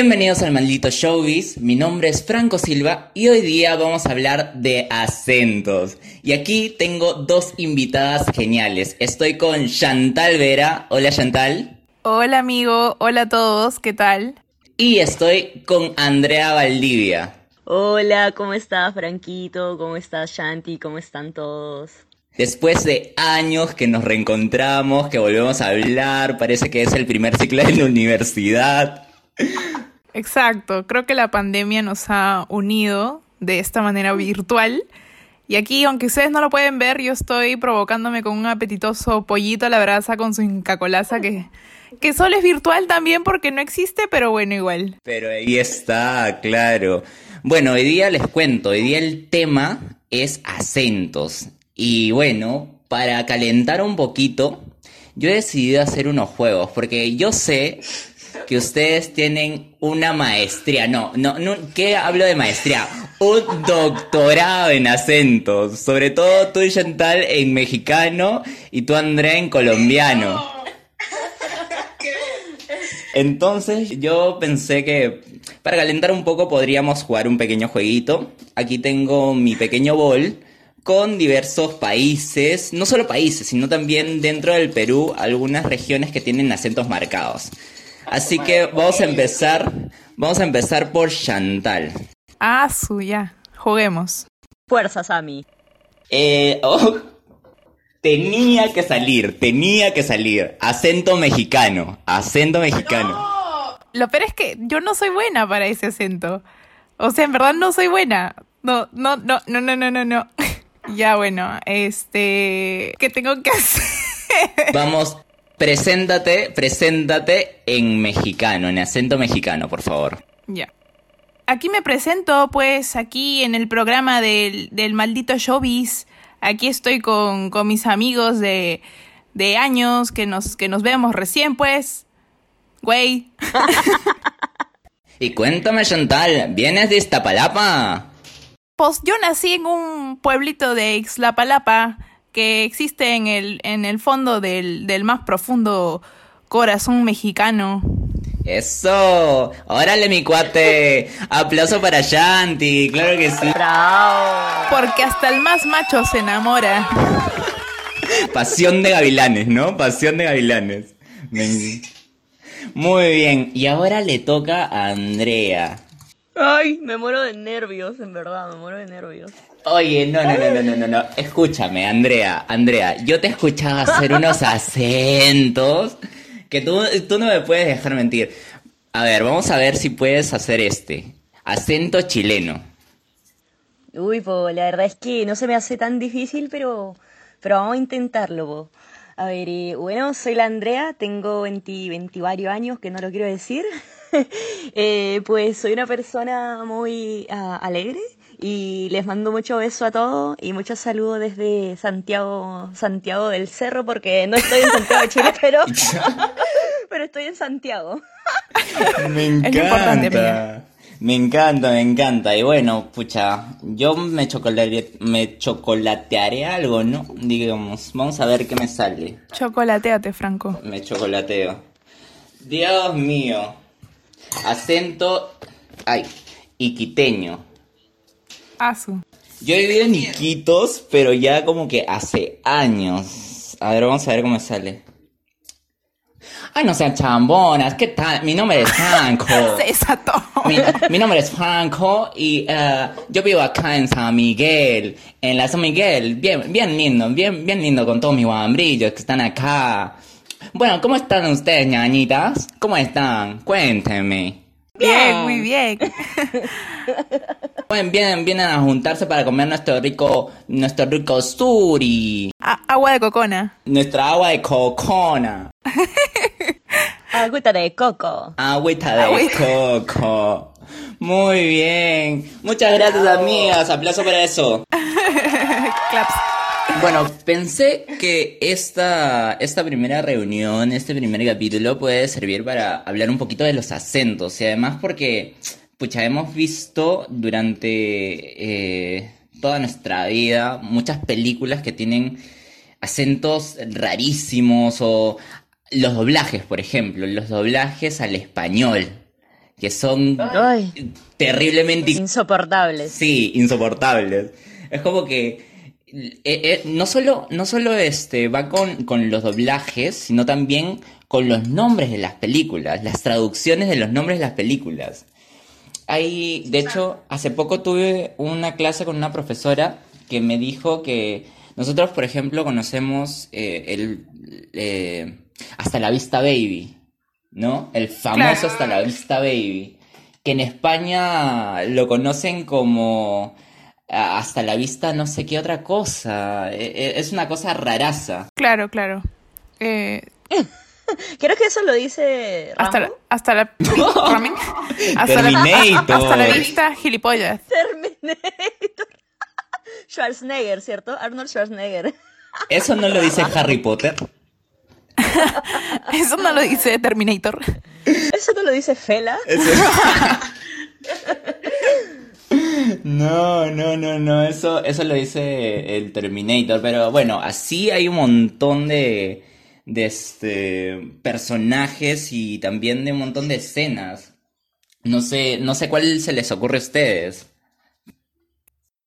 Bienvenidos al maldito showbiz, mi nombre es Franco Silva y hoy día vamos a hablar de acentos. Y aquí tengo dos invitadas geniales. Estoy con Chantal Vera. Hola Chantal. Hola amigo, hola a todos, ¿qué tal? Y estoy con Andrea Valdivia. Hola, ¿cómo estás Franquito? ¿Cómo estás Shanti? ¿Cómo están todos? Después de años que nos reencontramos, que volvemos a hablar, parece que es el primer ciclo de la universidad. Exacto, creo que la pandemia nos ha unido de esta manera virtual. Y aquí, aunque ustedes no lo pueden ver, yo estoy provocándome con un apetitoso pollito a la brasa con su incacolaza que, que solo es virtual también porque no existe, pero bueno, igual. Pero ahí está, claro. Bueno, hoy día les cuento, hoy día el tema es acentos. Y bueno, para calentar un poquito, yo he decidido hacer unos juegos, porque yo sé que ustedes tienen una maestría, no, no, no, ¿qué hablo de maestría? Un doctorado en acentos, sobre todo tú, Chantal, en mexicano y tú, Andrea, en colombiano. Entonces yo pensé que para calentar un poco podríamos jugar un pequeño jueguito. Aquí tengo mi pequeño bol con diversos países, no solo países, sino también dentro del Perú algunas regiones que tienen acentos marcados. Así que vamos a empezar, vamos a empezar por Chantal. Ah, suya. Juguemos. Fuerza, Sammy. Eh, oh, tenía que salir, tenía que salir. Acento mexicano, acento mexicano. Lo peor es que yo no soy buena para ese acento. O sea, en verdad no soy buena. No, no, no, no, no, no, no, no. ya bueno, este, ¿qué tengo que hacer? Vamos, preséntate, preséntate en mexicano, en acento mexicano, por favor. Ya. Aquí me presento, pues, aquí en el programa del, del maldito showbiz. Aquí estoy con, con mis amigos de, de años que nos, que nos vemos recién, pues. Güey. Y cuéntame, Chantal, ¿vienes de Iztapalapa? Pues yo nací en un pueblito de Ixlapalapa que existe en el, en el fondo del, del más profundo corazón mexicano. Eso, órale mi cuate, aplauso para Shanti, claro que sí. ¡Bravo! Porque hasta el más macho se enamora. Pasión de gavilanes, ¿no? Pasión de gavilanes. Muy bien, y ahora le toca a Andrea. Ay, me muero de nervios, en verdad, me muero de nervios. Oye, no, no, no, no, no, no, no. Escúchame, Andrea, Andrea, yo te he escuchado hacer unos acentos que tú, tú no me puedes dejar mentir. A ver, vamos a ver si puedes hacer este. Acento chileno. Uy, po, la verdad es que no se me hace tan difícil, pero, pero vamos a intentarlo, po. A ver, eh, bueno, soy la Andrea, tengo 20, 20 varios años, que no lo quiero decir. Eh, pues soy una persona muy ah, alegre y les mando mucho beso a todos y muchos saludos desde Santiago, Santiago del Cerro, porque no estoy en Santiago de Chile, pero, pero estoy en Santiago. Me encanta. Me encanta, me encanta. Y bueno, pucha, yo me, chocolate, me chocolatearé algo, ¿no? Digamos, vamos a ver qué me sale. Chocolateate, Franco. Me chocolateo. Dios mío. Acento. Ay, iquiteño. Asu. Yo he vivido en Iquitos, pero ya como que hace años. A ver, vamos a ver cómo sale. Ay, no sean chambonas, ¿qué tal? Mi nombre es Franco. Se desató. Mi, mi nombre es Franco y eh, yo vivo acá en San Miguel, en la San Miguel, bien, bien lindo, bien, bien lindo con todos mis guambrillos que están acá. Bueno, ¿cómo están ustedes, ñañitas? ¿Cómo están? Cuéntenme. Bien, muy bien. Vienen, vienen a juntarse para comer nuestro rico, nuestro rico suri, A- agua de cocona. nuestra agua de cocona, Agüita de coco. agüita de Agüita. coco. Muy bien. Muchas gracias, amigas. Aplauso para eso. Claps. Bueno, pensé que esta, esta primera reunión, este primer capítulo puede servir para hablar un poquito de los acentos y además porque, pucha, hemos visto durante eh, toda nuestra vida muchas películas que tienen acentos rarísimos o los doblajes, por ejemplo, los doblajes al español que son Ay, terriblemente insoportables. Sí, insoportables. Es como que eh, eh, no solo, no solo este, va con, con los doblajes, sino también con los nombres de las películas, las traducciones de los nombres de las películas. Hay, de hecho, hace poco tuve una clase con una profesora que me dijo que nosotros, por ejemplo, conocemos eh, el eh, Hasta la Vista Baby, ¿no? El famoso Claro. Hasta la Vista Baby, que en España lo conocen como Hasta la Vista no sé qué otra cosa. Eh, eh, Es una cosa raraza. Claro, claro. Eh, Creo que eso lo dice hasta, la, hasta la... Ramen. Hasta la, Terminator. hasta la vista, gilipollas. Terminator. Schwarzenegger, ¿cierto? Arnold Schwarzenegger. ¿Eso no lo dice Harry Potter? Eso no lo dice Terminator. ¿Eso no lo dice Fela? No, no, no, no, eso, eso lo dice el Terminator, pero bueno, así hay un montón de, de este, personajes y también de un montón de escenas. No sé, no sé cuál se les ocurre a ustedes.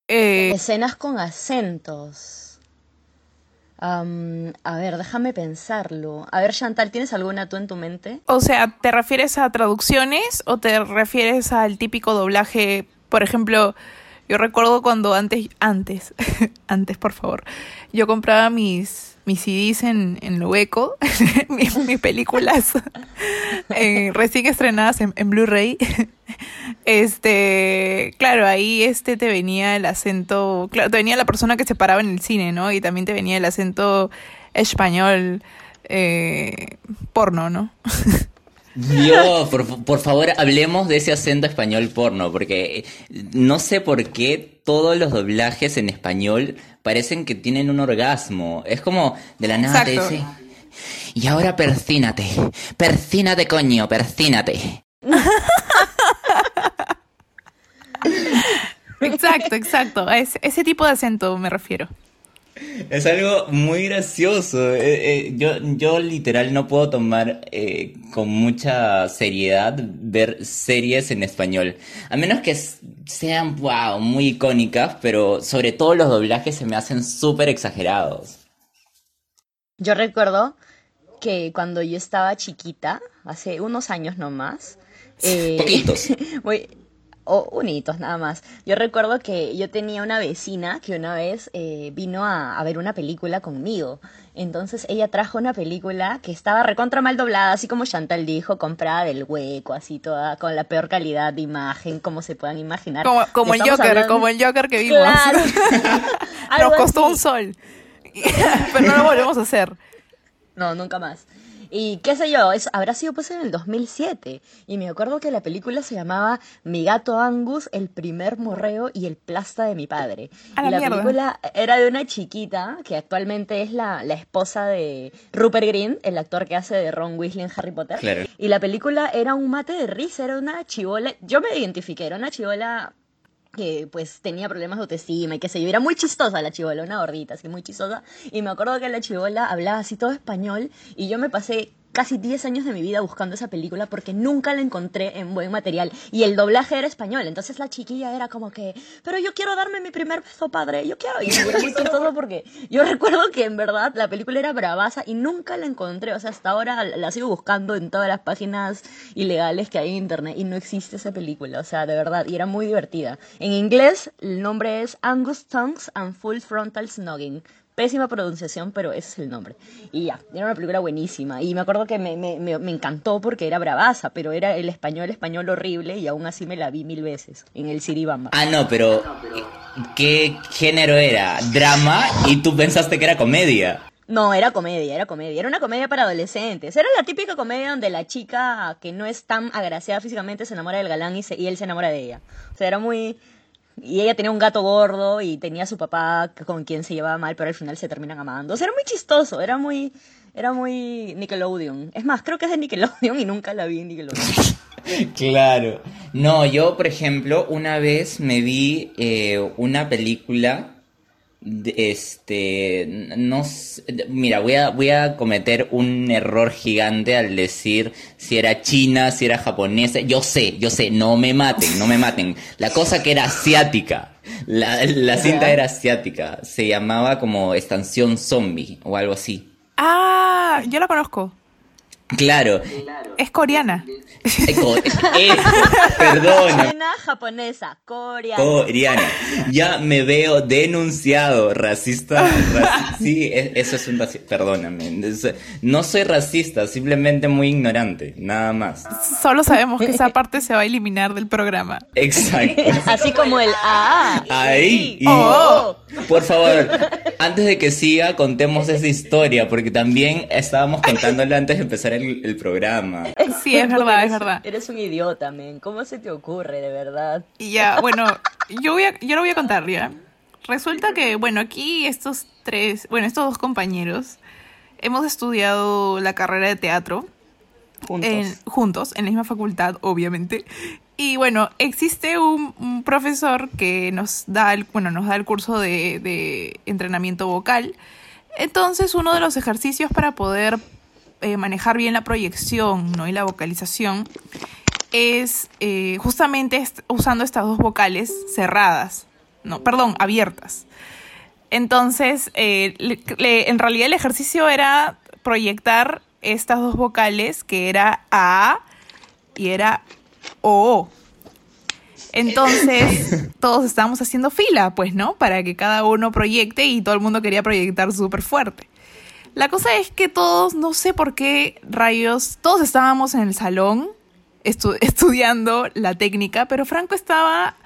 Eh, Escenas con acentos. A ver, déjame pensarlo. A ver, Chantal, ¿tienes alguna tú en tu mente? o sea, ¿te refieres a traducciones o te refieres al típico doblaje? Por ejemplo, yo recuerdo cuando antes, antes, antes, por favor, yo compraba mis, mis CDs en, en lo hueco, mis, películas eh, recién estrenadas en, en Blu-ray. Este, claro, ahí este te venía el acento, claro, te venía la persona que se paraba en el cine, ¿no? Y también te venía el acento español eh, porno, ¿no? Dios, por, por favor, hablemos de ese acento español porno, porque no sé por qué todos los doblajes en español parecen que tienen un orgasmo. Es como de la nada te dice, y ahora persínate, persínate coño, persínate. Exacto, exacto. A ese, ese tipo de acento me refiero. Es algo muy gracioso. Eh, eh, yo, yo literal no puedo tomar eh, con mucha seriedad ver series en español. A menos que sean, wow, muy icónicas, pero sobre todo los doblajes se me hacen súper exagerados. Yo recuerdo que cuando yo estaba chiquita, hace unos años nomás, eh, Poquitos. o unitos nada más. Yo recuerdo que yo tenía una vecina que una vez eh, vino a, a ver una película conmigo. Entonces ella trajo una película que estaba recontra mal doblada, así como Chantal dijo, comprada del hueco, así toda, con la peor calidad de imagen, como se puedan imaginar. Como, como el Joker, hablando- como el Joker que vimos. Claro. Nos costó así. un sol. Pero no lo volvemos a hacer. No, nunca más. Y qué sé yo, es, habrá sido pues en el 2007. Y me acuerdo que la película se llamaba Mi gato Angus, el primer morreo y el plasta de mi padre. A y la la mierda. película era de una chiquita que actualmente es la, la esposa de Rupert Green, el actor que hace de Ron Weasley en Harry Potter. Claro. Y la película era un mate de risa, era una chivola. Yo me identifiqué, era una chivola que pues tenía problemas de autoestima y qué sé yo, era muy chistosa la chivola, una gordita, así muy chistosa, y me acuerdo que la chivola hablaba así todo español y yo me pasé casi 10 años de mi vida buscando esa película porque nunca la encontré en buen material y el doblaje era español, entonces la chiquilla era como que, pero yo quiero darme mi primer beso padre, yo quiero, y era chistoso porque yo recuerdo que en verdad la película era bravaza y nunca la encontré, o sea, hasta ahora la sigo buscando en todas las páginas ilegales que hay en internet y no existe esa película, o sea, de verdad, y era muy divertida. En inglés el nombre es Angus Tongues and Full Frontal Snogging. Pésima pronunciación, pero ese es el nombre. Y ya, era una película buenísima. Y me acuerdo que me, me, me, me encantó porque era bravaza, pero era el español, español horrible, y aún así me la vi mil veces en el Siribamba. Ah, no, pero ¿qué género era? ¿Drama? Y tú pensaste que era comedia. No, era comedia, era comedia. Era una comedia para adolescentes. Era la típica comedia donde la chica que no es tan agraciada físicamente se enamora del galán y, se- y él se enamora de ella. O sea, era muy... Y ella tenía un gato gordo y tenía a su papá con quien se llevaba mal, pero al final se terminan amando. O sea, era muy chistoso, era muy... Era muy Nickelodeon. Es más, creo que es de Nickelodeon y nunca la vi en Nickelodeon. Claro. No, yo, por ejemplo, una vez me vi eh, una película este, no mira, voy a, voy a cometer un error gigante al decir si era china, si era japonesa. Yo sé, yo sé, no me maten, no me maten. La cosa que era asiática. La, la cinta era asiática. Se llamaba como Estación Zombie o algo así. Ah, yo la conozco. Claro. Es coreana. perdona. japonesa, coreana. Coreana. Ya me veo denunciado, racista. sí, e, eso es un racista. Perdóname. No soy racista, simplemente muy ignorante, nada más. Solo sabemos que esa parte se va a eliminar del programa. Exacto. Así como el A. Ahí. Oh. Por favor, antes de que siga, contemos esa historia, porque también estábamos contándole antes de empezar el, programa. Sí, es verdad, es verdad. Eres un idiota, men. ¿Cómo se te ocurre, de verdad? Ya, bueno, yo, voy a, yo lo voy a contar, ¿ya? Resulta que, bueno, aquí estos tres, bueno, estos dos compañeros hemos estudiado la carrera de teatro. Juntos. En, juntos, en la misma facultad, obviamente. Y bueno, existe un, profesor que nos da el, bueno, nos da el curso de, de, entrenamiento vocal. Entonces, uno de los ejercicios para poder eh, manejar bien la proyección ¿no? y la vocalización es eh, justamente usando estas dos vocales cerradas, no, perdón, abiertas. Entonces, eh, en realidad el ejercicio era proyectar estas dos vocales, que era A y era O. Entonces, todos estábamos haciendo fila, pues, ¿no? Para que cada uno proyecte y todo el mundo quería proyectar súper fuerte. La cosa es que todos, no sé por qué rayos, todos estábamos en el salón estudiando la técnica, pero Franco estaba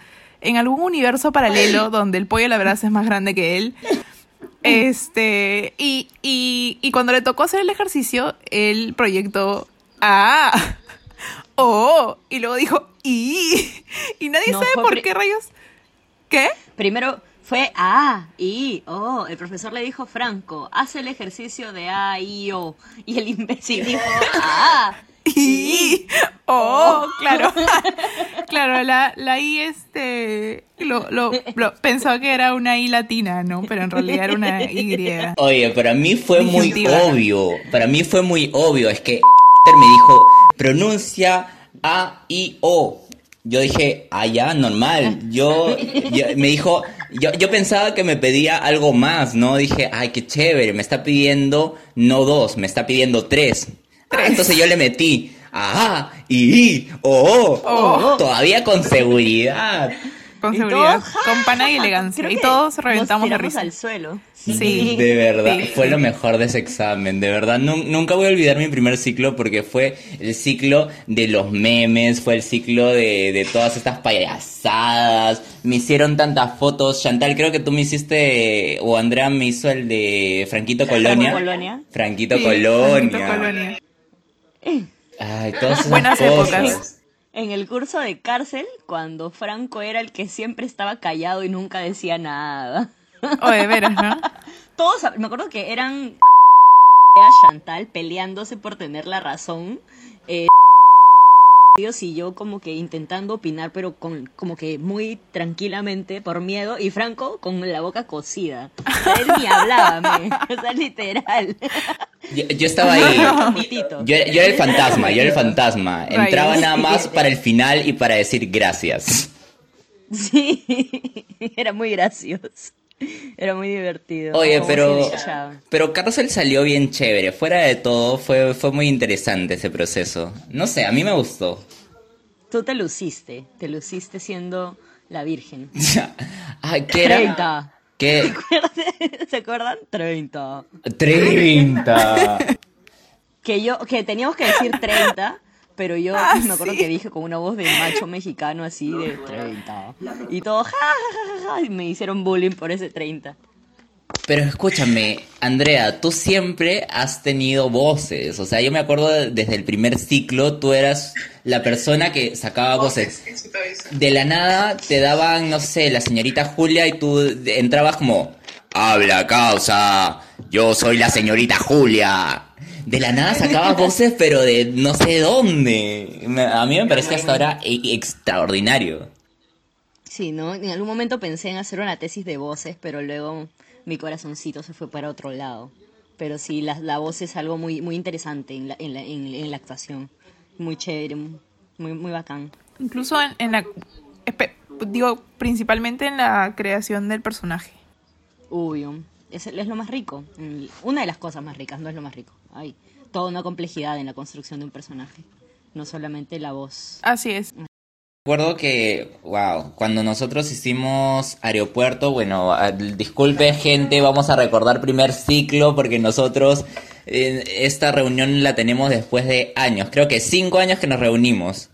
en algún universo paralelo donde el pollo la verdad es más grande que él. Este, y, y, y cuando le tocó hacer el ejercicio, el proyecto, ah, oh, y luego dijo, y, y nadie sabe por qué rayos. ¿Qué? Primero, fue A, I, O. El profesor le dijo, Franco, haz el ejercicio de A, I, O. Y el imbécil dijo, A, I, O. Claro. claro, la, la I, este. Lo, lo, pensó que era una I latina, ¿no? Pero en realidad era una Y. Oye, para mí fue muy obvio. Para mí fue muy obvio. Es que me dijo, pronuncia A, I, O. Yo dije, ah, ya, normal. Yo, me dijo, yo, yo pensaba que me pedía algo más, ¿no? Dije, ay, qué chévere, me está pidiendo no dos, me está pidiendo tres. Ah, entonces yo le metí, ah, y, oh, oh, todavía con seguridad. Con seguridad, con pana y elegancia. Y todos reventamos de risa. al suelo. Sí. De verdad, fue lo mejor de ese examen. De verdad, nunca voy a olvidar mi primer ciclo porque fue el ciclo de los memes, fue el ciclo de, de todas estas payasadas. Me hicieron tantas fotos. Chantal, creo que tú me hiciste, o Andrea me hizo el de Franquito Colonia. Colonia. Franquito Colonia. Franquito Colonia. Ay, todas esas Buenas épocas en el curso de cárcel cuando Franco era el que siempre estaba callado y nunca decía nada. O de veras, ¿no? Todos, me acuerdo que eran Chantal peleándose por tener la razón. Eh, y yo como que intentando opinar, pero con como que muy tranquilamente por miedo, y Franco con la boca cocida. él ni hablaba, o sea, literal. Yo, estaba ahí. Yo, era el fantasma, yo era el fantasma. Entraba nada más para el final y para decir gracias. Sí, era muy gracioso. Era muy divertido. Oye, pero, pero Carcel salió bien chévere. Fuera de todo, fue, fue muy interesante ese proceso. No sé, a mí me gustó. Tú te luciste, te luciste siendo la virgen. ah, ¿qué era? 30. ¿Qué? ¿Se acuerdan? 30. 30. que yo, que teníamos que decir 30 pero yo ah, me acuerdo que dije con una voz de macho mexicano así de 30. Y todo, ja, ja, ja, ja, y me hicieron bullying por ese 30. Pero escúchame, Andrea, tú siempre has tenido voces. O sea, yo me acuerdo desde el primer ciclo, tú eras la persona que sacaba voces. De la nada te daban, no sé, la señorita Julia y tú entrabas como, habla causa, yo soy la señorita Julia de la nada sacaba voces, pero de no sé dónde. A mí me parece hasta ahora e, extraordinario. Sí, ¿no? En algún momento pensé en hacer una tesis de voces, pero luego mi corazoncito se fue para otro lado. Pero sí, la, la voz es algo muy, muy interesante en la, en, la, en, la actuación. Muy chévere, muy, muy bacán. Incluso en, en la... Digo, principalmente en la creación del personaje. Obvio. Es, es lo más rico. Una de las cosas más ricas, no es lo más rico. Hay toda una complejidad en la construcción de un personaje. No solamente la voz. Así es. Recuerdo que, wow, cuando nosotros hicimos aeropuerto, bueno, disculpe gente, vamos a recordar primer ciclo porque nosotros eh, esta reunión la tenemos después de años, creo que cinco años que nos reunimos.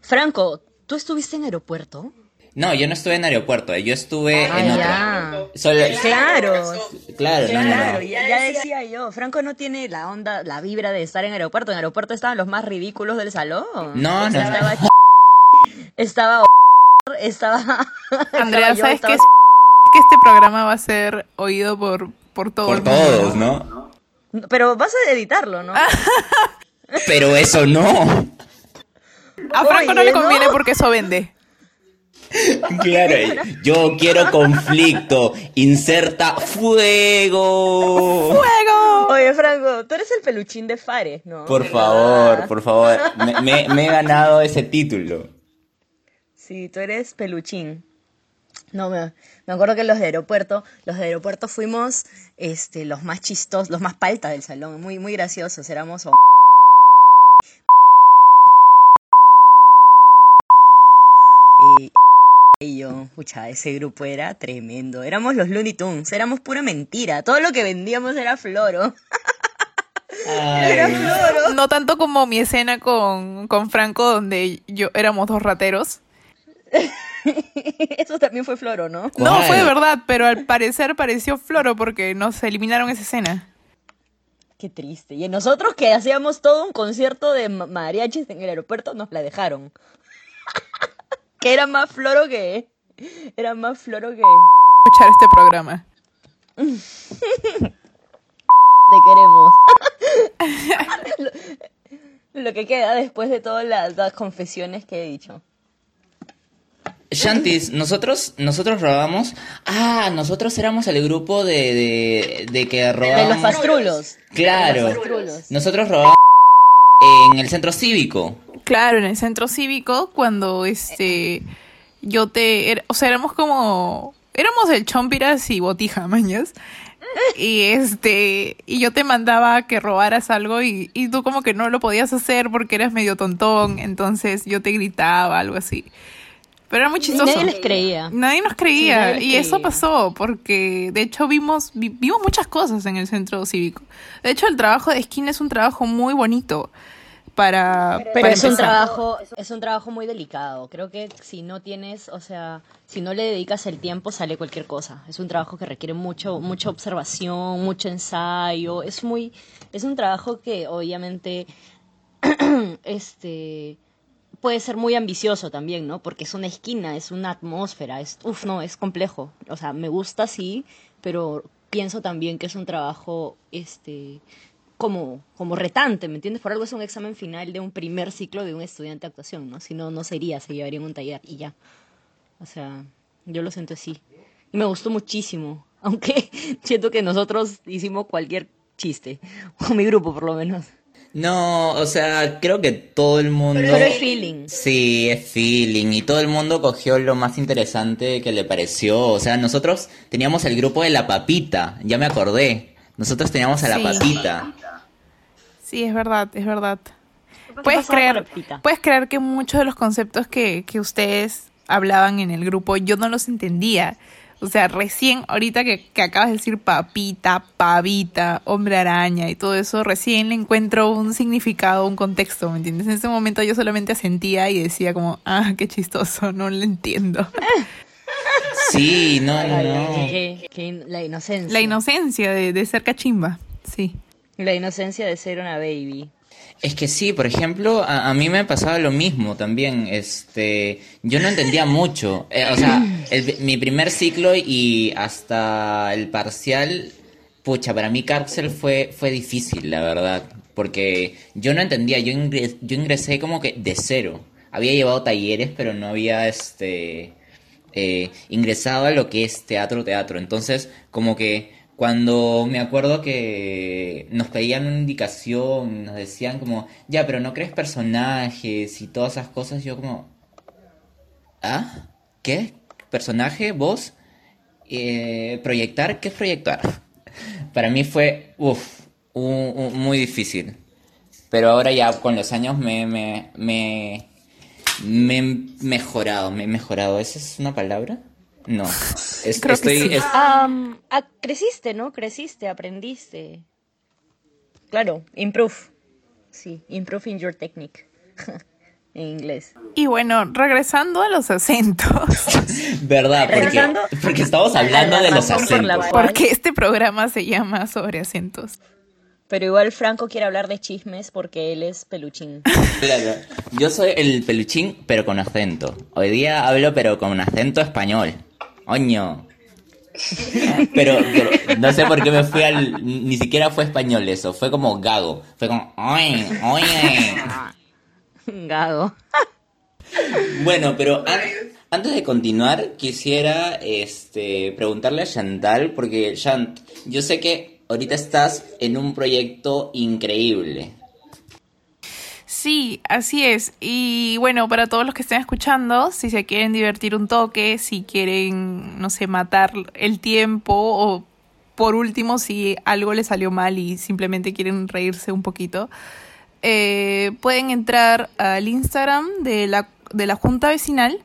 Franco, ¿tú estuviste en aeropuerto? No, yo no estuve en aeropuerto, yo estuve ah, en otro. claro. Claro, no, no, no. Ya, decía yo, Franco no tiene la onda, la vibra de estar en aeropuerto. En aeropuerto estaban los más ridículos del salón. No, no. Estaba estaba estaba Andrea, ¿sabes qué? Es que este programa va a ser oído por por todos. Por todos, ¿no? Pero vas a editarlo, ¿no? Pero eso no. A Franco no le conviene porque eso vende. Claro, yo quiero conflicto. Inserta fuego. ¡Fuego! Oye, Franco, tú eres el peluchín de Fares, ¿no? Por favor, por favor. Me, he ganado ese título. Sí, tú eres peluchín. No, me, me acuerdo que los de aeropuerto, los de aeropuerto fuimos este, los más chistos, los más paltas del salón, muy, muy graciosos, éramos y y yo, pucha, ese grupo era tremendo. Éramos los Looney Tunes, éramos pura mentira. Todo lo que vendíamos era floro. era floro. No tanto como mi escena con, con Franco, donde yo éramos dos rateros. Eso también fue floro, ¿no? No, fue de verdad, pero al parecer pareció floro porque nos eliminaron esa escena. Qué triste. Y nosotros que hacíamos todo un concierto de mariachis en el aeropuerto, nos la dejaron que era más floro que. Era más floro que. Escuchar este programa. Te queremos. lo, que queda después de todas las, confesiones que he dicho. Shantis, nosotros, nosotros robamos. Ah, nosotros éramos el grupo de, de, que robábamos. De los pastrulos. Claro. Nosotros robábamos en el centro cívico. Claro, en el centro cívico, cuando este yo te. o sea, éramos como. Éramos el chompiras y botija, mañas. Y este. Y yo te mandaba que robaras algo y, y tú como que no lo podías hacer porque eras medio tontón. Entonces yo te gritaba, algo así. Pero era muy chistoso. nadie les creía. Nadie nos creía. y eso pasó porque, de hecho, vimos, vimos muchas cosas en el centro cívico. De hecho, el trabajo de esquina es un trabajo muy bonito para... Pero es un trabajo, es un trabajo muy delicado. Creo que si no tienes, o sea, si no le dedicas el tiempo sale cualquier cosa. Es un trabajo que requiere mucho, mucha observación, mucho ensayo. Es muy, es un trabajo que obviamente, este, puede ser muy ambicioso también, ¿no? Porque es una esquina, es una atmósfera, es, uf, no, es complejo. O sea, me gusta sí, pero pienso también que es un trabajo, este, como, como retante, ¿me entiendes? Por algo es un examen final de un primer ciclo de un estudiante de actuación, ¿no? Si no, no sería, se llevaría en un taller y ya. O sea, yo lo siento así. Y me gustó muchísimo, aunque siento que nosotros hicimos cualquier chiste, con mi grupo por lo menos. No, o sea, creo que todo el mundo... Pero es feeling. Sí, es feeling. Y todo el mundo cogió lo más interesante que le pareció. O sea, nosotros teníamos el grupo de la papita, ya me acordé. Nosotros teníamos a la papita. Sí, es verdad, es verdad. Puedes creer, puedes creer que muchos de los conceptos que, que ustedes hablaban en el grupo yo no los entendía. O sea, recién, ahorita que, que, acabas de decir papita, pavita, hombre araña y todo eso, recién le encuentro un significado, un contexto, ¿me entiendes? En ese momento yo solamente asentía y decía como, ah, qué chistoso, no lo entiendo. Sí, no, no. la inocencia. La inocencia de, de ser cachimba, sí. La inocencia de ser una baby. Es que sí, por ejemplo, a, mí me pasaba lo mismo también. Este, yo no entendía mucho. Eh, o sea, mi primer ciclo y hasta el parcial, pucha, para mí cárcel fue, fue difícil, la verdad. Porque yo no entendía, yo ingresé, yo ingresé como que de cero. Había llevado talleres, pero no había este eh, ingresado a lo que es teatro, teatro. Entonces, como que cuando me acuerdo que nos pedían una indicación, nos decían como, ya, pero no crees personajes y todas esas cosas, yo como, ¿ah? ¿Qué? ¿Personaje? ¿Vos? Eh, ¿Proyectar? ¿Qué es proyectar? Para mí fue, uff, muy difícil. Pero ahora ya con los años me, me, me, me he mejorado, me he mejorado. ¿Esa es una palabra? No. estoy. Ah, creciste, ¿no? Creciste, aprendiste. Claro, improve. Sí, improve in your technique. en inglés. Y bueno, regresando a los acentos. ¿Verdad? Porque, porque estamos hablando de los acentos. Porque este programa se llama sobre acentos. Pero igual Franco quiere hablar de chismes porque él es peluchín. Claro. Yo soy el peluchín, pero con acento. Hoy día hablo, pero con acento español. Oño. Pero, no sé por qué me fui al. Ni siquiera fue español eso, fue como gago. Fue como. ¡Oye! ¡Oye! Gago. Bueno, pero antes de continuar, quisiera este, preguntarle a Chantal, porque Chant, yo sé que ahorita estás en un proyecto increíble. Sí, así es. Y bueno, para todos los que estén escuchando, si se quieren divertir un toque, si quieren, no sé, matar el tiempo o por último, si algo les salió mal y simplemente quieren reírse un poquito, eh, pueden entrar al Instagram de la, de la Junta Vecinal.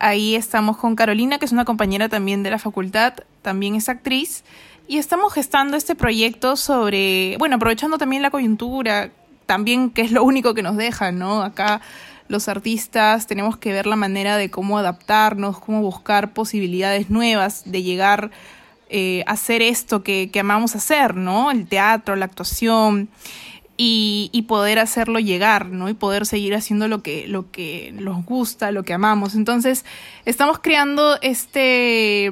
Ahí estamos con Carolina, que es una compañera también de la facultad, también es actriz. Y estamos gestando este proyecto sobre, bueno, aprovechando también la coyuntura, también que es lo único que nos deja, ¿no? Acá los artistas tenemos que ver la manera de cómo adaptarnos, cómo buscar posibilidades nuevas de llegar eh, a hacer esto que, que, amamos hacer, ¿no? El teatro, la actuación. Y, y, poder hacerlo llegar, ¿no? Y poder seguir haciendo lo que, lo que nos gusta, lo que amamos. Entonces, estamos creando este,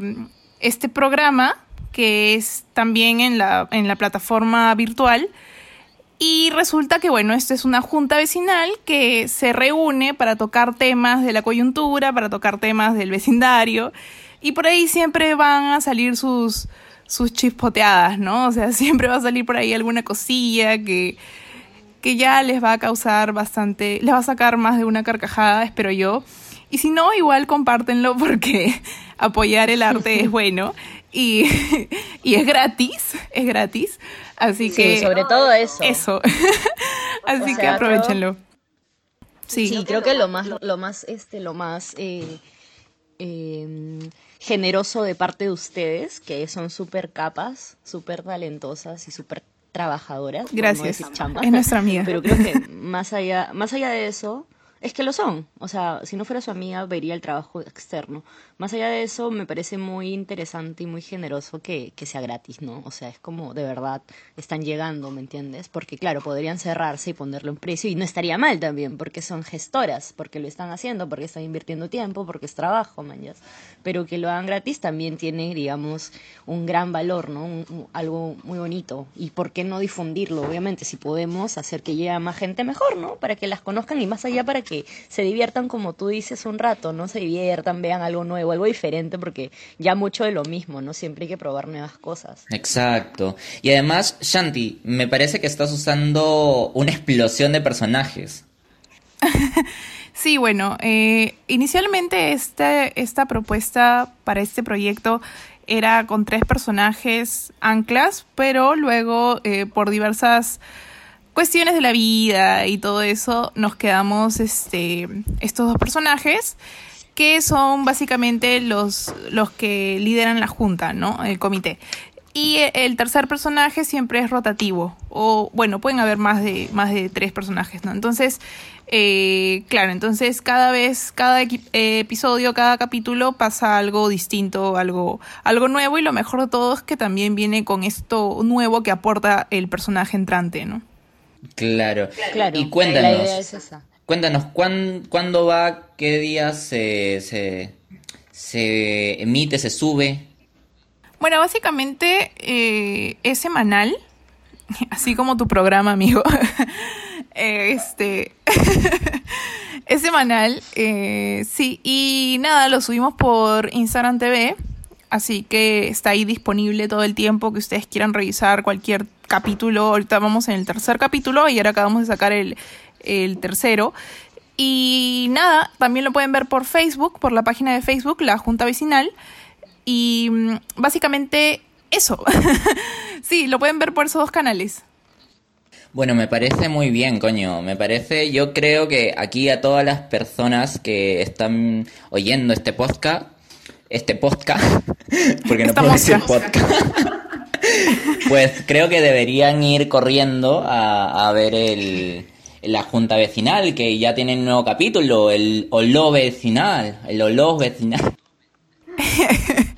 este programa que es también en la, en la plataforma virtual y resulta que, bueno, esta es una junta vecinal que se reúne para tocar temas de la coyuntura, para tocar temas del vecindario. Y por ahí siempre van a salir sus, sus chispoteadas, ¿no? O sea, siempre va a salir por ahí alguna cosilla que, que ya les va a causar bastante, les va a sacar más de una carcajada, espero yo. Y si no, igual compártenlo porque apoyar el arte es bueno y, y es gratis, es gratis. Así que. sobre todo eso. Eso. Así que aprovechenlo. Sí. creo que lo más, lo más, este, lo más eh, em, generoso de parte de ustedes, que son súper capas, súper talentosas y súper trabajadoras. Gracias. es nuestra amiga. Pero creo que más allá, más allá de eso, es que lo son. O sea, si no fuera su amiga, vería el trabajo externo. Más allá de eso, me parece muy interesante y muy generoso que, que sea gratis, ¿no? O sea, es como de verdad están llegando, ¿me entiendes? Porque claro, podrían cerrarse y ponerle un precio y no estaría mal también, porque son gestoras, porque lo están haciendo, porque están invirtiendo tiempo, porque es trabajo, mañas. Pero que lo hagan gratis también tiene, digamos, un gran valor, ¿no? algo muy bonito. Y por qué no difundirlo, obviamente, si podemos hacer que llegue a más gente mejor, ¿no? Para que las conozcan y más allá para que se diviertan como tú dices un rato, ¿no? Se diviertan, vean algo nuevo algo diferente, porque ya mucho de lo mismo, ¿no? Siempre hay que probar nuevas cosas. Exacto. Y además, Shanti, me parece que estás usando una explosión de personajes. Sí, bueno, eh, inicialmente este, esta propuesta para este proyecto era con tres personajes anclas, pero luego eh, por diversas cuestiones de la vida y todo eso nos quedamos este, estos dos personajes que son básicamente los, los que lideran la junta, ¿no? El comité. Y el tercer personaje siempre es rotativo. O bueno, pueden haber más de, más de tres personajes, ¿no? Entonces, eh, claro, entonces cada vez, cada episodio, cada capítulo pasa algo distinto, algo, algo nuevo. Y lo mejor de todo es que también viene con esto nuevo que aporta el personaje entrante, ¿no? Claro. claro. Y cuéntanos. La idea es esa. Cuéntanos, ¿cuándo, va? ¿Qué día se, se, emite, se sube? Bueno, básicamente eh, es semanal, así como tu programa, amigo. este Es semanal, eh, sí. Y nada, lo subimos por Instagram TV. Así que está ahí disponible todo el tiempo que ustedes quieran revisar cualquier capítulo. Ahorita vamos en el tercer capítulo y ahora acabamos de sacar el, el tercero. Y nada, también lo pueden ver por Facebook, por la página de Facebook, la Junta Vecinal. Y mm, básicamente eso. sí, lo pueden ver por esos dos canales. Bueno, me parece muy bien, coño. Me parece, yo creo que aquí a todas las personas que están oyendo este podcast, este podcast, porque no Esta puedo decir podcast, pues creo que deberían ir corriendo a, a ver el, la junta vecinal, que ya tiene un nuevo capítulo, el Oló vecinal, el Oló vecinal.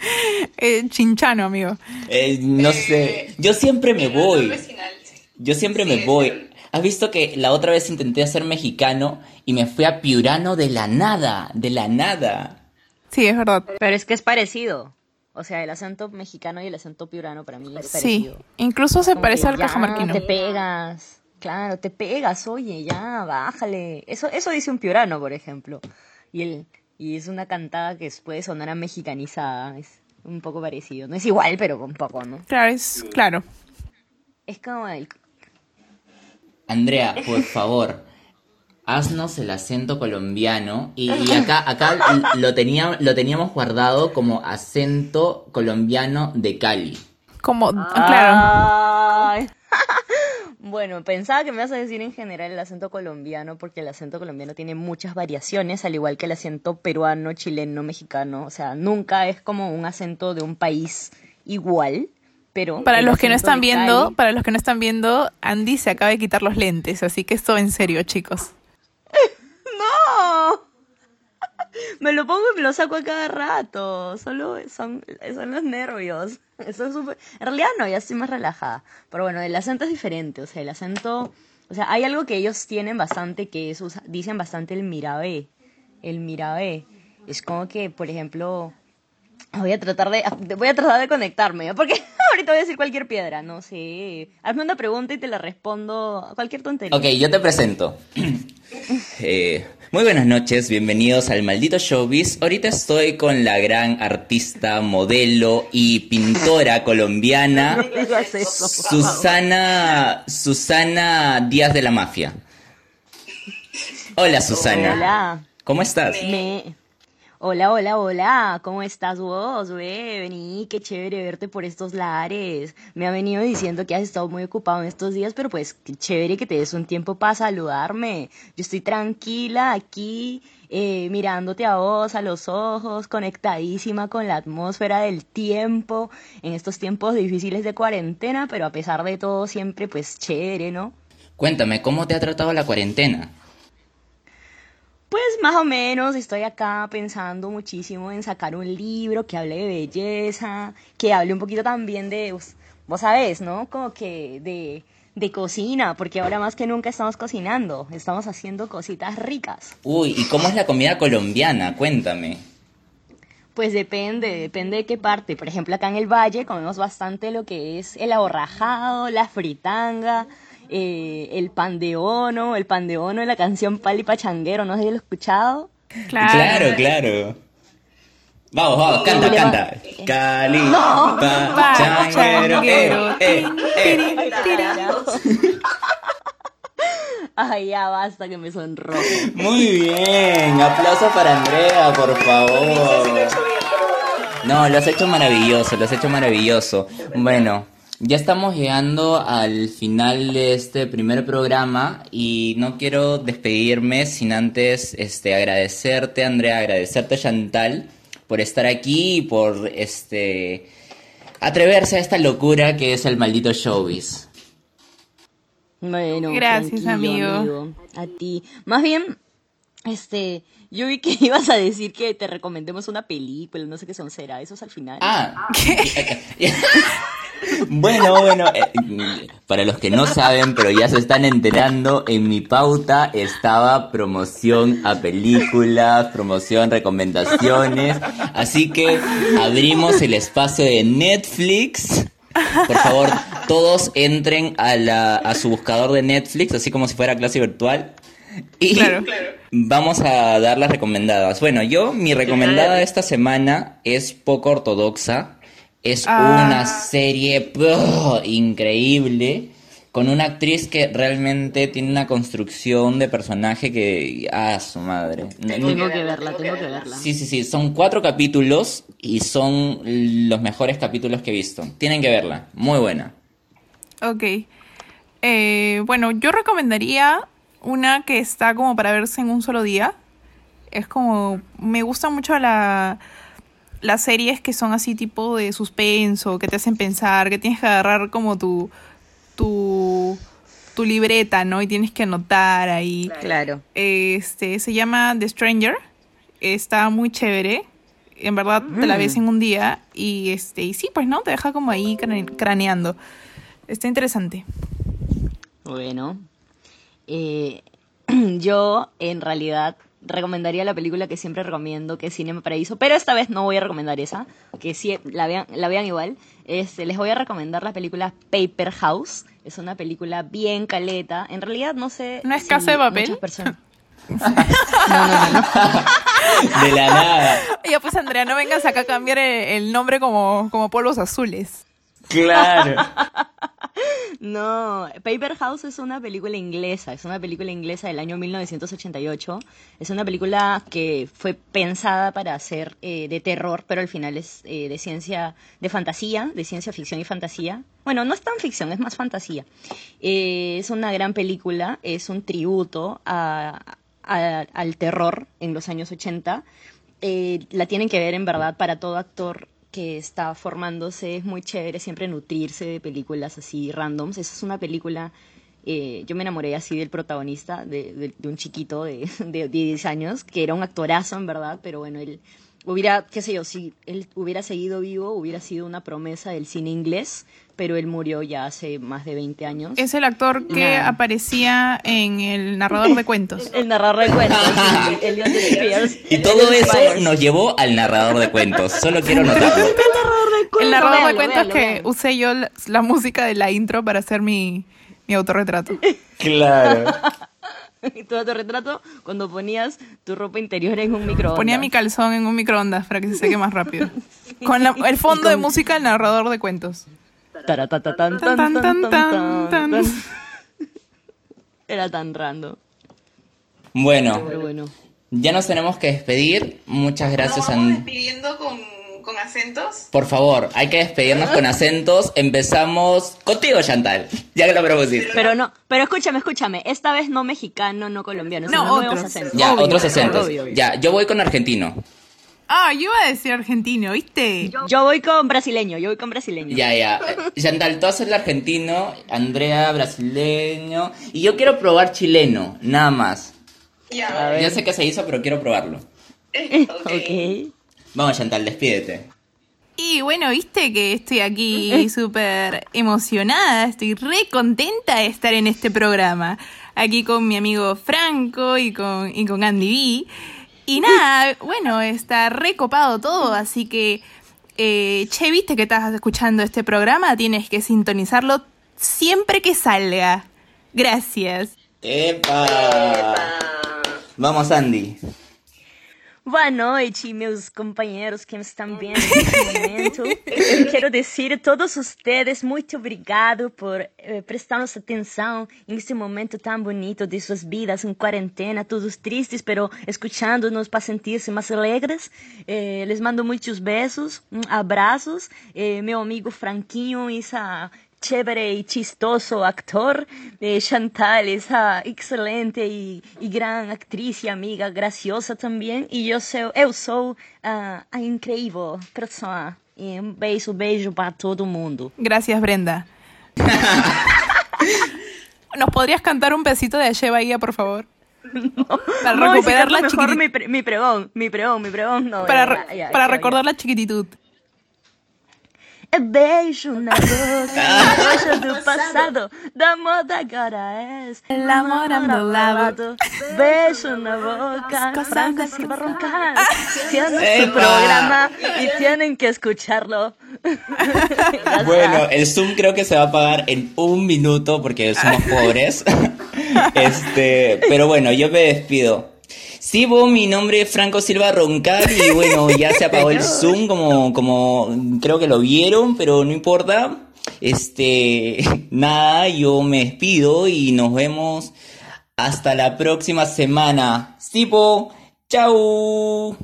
Eh, chinchano, amigo. Eh, no sé, yo siempre me voy. Yo siempre me voy. ¿Has visto que la otra vez intenté hacer mexicano y me fui a piurano de la nada? De la nada. Sí, es verdad. Pero es que es parecido. O sea, el acento mexicano y el acento piurano para mí es Sí, parecido. incluso se Como parece al cajamarquino. Te pegas. Claro, te pegas, oye, ya, bájale. Eso, eso dice un piurano, por ejemplo. Y el, y es una cantada que puede sonar a mexicanizada. Es un poco parecido. No es igual, pero un poco, ¿no? Claro, es claro. Es como el. Andrea, por favor, haznos el acento colombiano. Y, y acá, acá lo, tenía, lo teníamos guardado como acento colombiano de Cali. Como, claro. Ay. Bueno, pensaba que me ibas a decir en general el acento colombiano, porque el acento colombiano tiene muchas variaciones, al igual que el acento peruano, chileno, mexicano. O sea, nunca es como un acento de un país igual, pero... Para los que no están viendo, Cali- para los que no están viendo, Andy se acaba de quitar los lentes, así que esto en serio, chicos. ¡No! Me lo pongo y me lo saco a cada rato. Solo son, los nervios. Eso es súper- En realidad no, ya estoy más relajada. Pero bueno, el acento es diferente. O sea, el acento... O sea, hay algo que ellos tienen bastante que es... Dicen bastante el mirabé. El mirabé. Es como que, por ejemplo... Voy a tratar de... Voy a tratar de conectarme. ¿ya? Porque ahorita voy a decir cualquier piedra. No sé. Hazme una pregunta y te la respondo. a Cualquier tontería. Ok, yo te presento. Eh, muy buenas noches, bienvenidos al Maldito Showbiz. Ahorita estoy con la gran artista, modelo y pintora colombiana No digas eso. Susana Susana Díaz de la Mafia. Hola Susana. Hola. ¿Cómo estás? Me... Hola, hola, hola, ¿cómo estás vos, güey? Vení, qué chévere verte por estos lares. Me ha venido diciendo que has estado muy ocupado en estos días, pero pues qué chévere que te des un tiempo para saludarme. Yo estoy tranquila aquí, eh, mirándote a vos, a los ojos, conectadísima con la atmósfera del tiempo, en estos tiempos difíciles de cuarentena, pero a pesar de todo siempre pues chévere, ¿no? Cuéntame, ¿cómo te ha tratado la cuarentena? Pues más o menos estoy acá pensando muchísimo en sacar un libro que hable de belleza, que hable un poquito también de, vos, vos sabés, ¿no? Como que de, de cocina, porque ahora más que nunca estamos cocinando, estamos haciendo cositas ricas. Uy, ¿y cómo es la comida colombiana? Cuéntame. Pues depende, depende de qué parte. Por ejemplo, acá en el Valle comemos bastante lo que es el aborrajado, la fritanga, eh, el pan de ono, el pan de la canción Pali Pachanguero, no sé si lo he escuchado. Claro. Claro, claro. Vamos, vamos, canta, va- canta. Cali, No. pa, changuero, eh, eh, eh. Tiri. Ay, ya basta que me sonrojo. Muy bien, aplauso para Andrea, por favor. No, lo has hecho maravilloso, lo has hecho maravilloso. Bueno, ya estamos llegando al final de este primer programa y no quiero despedirme sin antes este agradecerte, Andrea, agradecerte Chantal por estar aquí y por este atreverse a esta locura que es el maldito showbiz. Bueno, Gracias, amigo. A ti. Más bien, este, yo vi que ibas a decir que te recomendemos una película, no sé qué son, será, eso es al final. Ah, bueno, bueno, eh, para los que no saben, pero ya se están enterando, en mi pauta estaba promoción a películas, promoción, recomendaciones, así que abrimos el espacio de Netflix. Por favor, todos entren a, la, a su buscador de Netflix, así como si fuera clase virtual. Y Claro. vamos a dar las recomendadas. Bueno, yo, mi recomendada de esta semana es poco ortodoxa. Es Ah. una serie increíble con una actriz que realmente tiene una construcción de personaje que... ¡Ah, su madre! No- Tengo que verla, tengo que verla. Sí, sí, sí. Son cuatro capítulos y son los mejores capítulos que he visto. Tienen que verla. Muy buena. Ok. Eh, bueno, yo recomendaría una que está como para verse en un solo día. Es como. Me gusta mucho la, las series que son así tipo de suspenso, que te hacen pensar, que tienes que agarrar como tu. tu. tu libreta, ¿no? Y tienes que anotar ahí. Claro. Este, se llama The Stranger. Está muy chévere. En verdad te la ves en un día. Y este, y sí, pues no, te deja como ahí crane- craneando. Está interesante. Bueno, eh, yo en realidad recomendaría la película que siempre recomiendo, que es Cinema Paraíso, pero esta vez no voy a recomendar esa, que sí la vean, la vean igual. Este, les voy a recomendar la película Paper House. Es una película bien caleta. En realidad no sé. ¿No es si Casa de Papel? personas- No, no, no, no. De la nada. Ya pues Andrea, no vengas acá a cambiar el, el nombre como, como polvos azules. Claro. No, Paper House es una película inglesa, es una película inglesa del año 1988. Es una película que fue pensada para ser eh, de terror, pero al final es eh, de ciencia, de fantasía, de ciencia ficción y fantasía. Bueno, no es tan ficción, es más fantasía. Eh, es una gran película, es un tributo al terror en los años 80. Eh, la tienen que ver en verdad para todo actor que está formándose. Es muy chévere siempre nutrirse de películas así randoms. Esa es una película. eh, yo me enamoré así del protagonista, de, de- de un chiquito de, de 10 años, que era un actorazo en verdad, pero bueno, él hubiera, qué sé yo, si él hubiera seguido vivo, hubiera sido una promesa del cine inglés, pero él murió ya hace más de 20 años. Es el actor que Nada. aparecía en el narrador de cuentos. El narrador de cuentos, sí, Elliot Spears. Y todo eso nos llevó al narrador de cuentos. Solo quiero notarlo. El narrador de cuentos que usé yo la, la música de la intro para hacer mi, mi autorretrato. Claro. Y todo tu retrato cuando ponías tu ropa interior en un microondas. Ponía mi calzón en un microondas para que se seque más rápido. Con la- el fondo de música del narrador de cuentos. Era tan random. Bueno, bueno. ya nos tenemos que despedir. Muchas gracias, Nos vamos An- despidiendo con, con acentos. Por favor, hay que despedirnos con acentos. Empezamos contigo, Chantal. Ya que lo propusiste. Pero no, pero escúchame, escúchame. Esta vez no mexicano, no colombiano, No, sino nuevos otros. acentos. Ya, Obvio, otros acentos. obvio, obvio. Ya, yo voy con argentino. Ah, yo iba a decir argentino, ¿viste? Yo voy con brasileño, yo voy con brasileño. Ya, ya. Chantal, tú haces el argentino, Andrea brasileño. Y yo quiero probar chileno, nada más. Ya. A ver. Ya sé que se hizo, pero quiero probarlo. Ok. Ok. Vamos, Chantal, despídete. Y bueno, viste que estoy aquí súper emocionada, estoy re contenta de estar en este programa. Aquí con mi amigo Franco y con, y con Andy B. Y nada, bueno, está recopado todo, así que, eh, che, viste que estás escuchando este programa, tienes que sintonizarlo siempre que salga. Gracias. ¡Epa! Vamos, Andy. Boa noite, meus companheiros que me estão vendo nesse momento. Eu quero dizer a todos vocês muito obrigado por eh, prestar nossa atenção nesse momento tão bonito de suas vidas em quarentena, todos tristes, pero escutando-nos para sentir-se mais alegres. Eh, les mando muitos beijos, abraços. Eh, meu amigo Franquinho, essa chévere y chistoso actor, eh, Chantal, esa excelente y, y gran actriz y amiga, graciosa también, y yo soy, eu sou ah, a incrível persona. E um beijo, beijo para todo mundo. Gracias, Brenda. ¿Nos podrías cantar un pesito de Aye Bahía, por favor? Para No, recuperar la mejor mi, pre- mi pregón, mi pregón, mi pregón, no. Para, ya, ya, para ya, recordar la chiquititud. Beijo na boca, coisa do passado, da moda agora es El amor amolado. Beijo na boca, Cosas Franco de Silva pasado. Roncal. Tiene su programa y tienen que escucharlo. Bueno, el Zoom creo que se va a pagar en un minuto porque somos pobres. Este, pero bueno, yo me despido. Sí, vos, mi nombre es Franco Silva Roncal y bueno, ya se apagó el Zoom como, como creo que lo vieron, pero no importa. Este, nada, yo me despido y nos vemos hasta la próxima semana. Sipo, chau.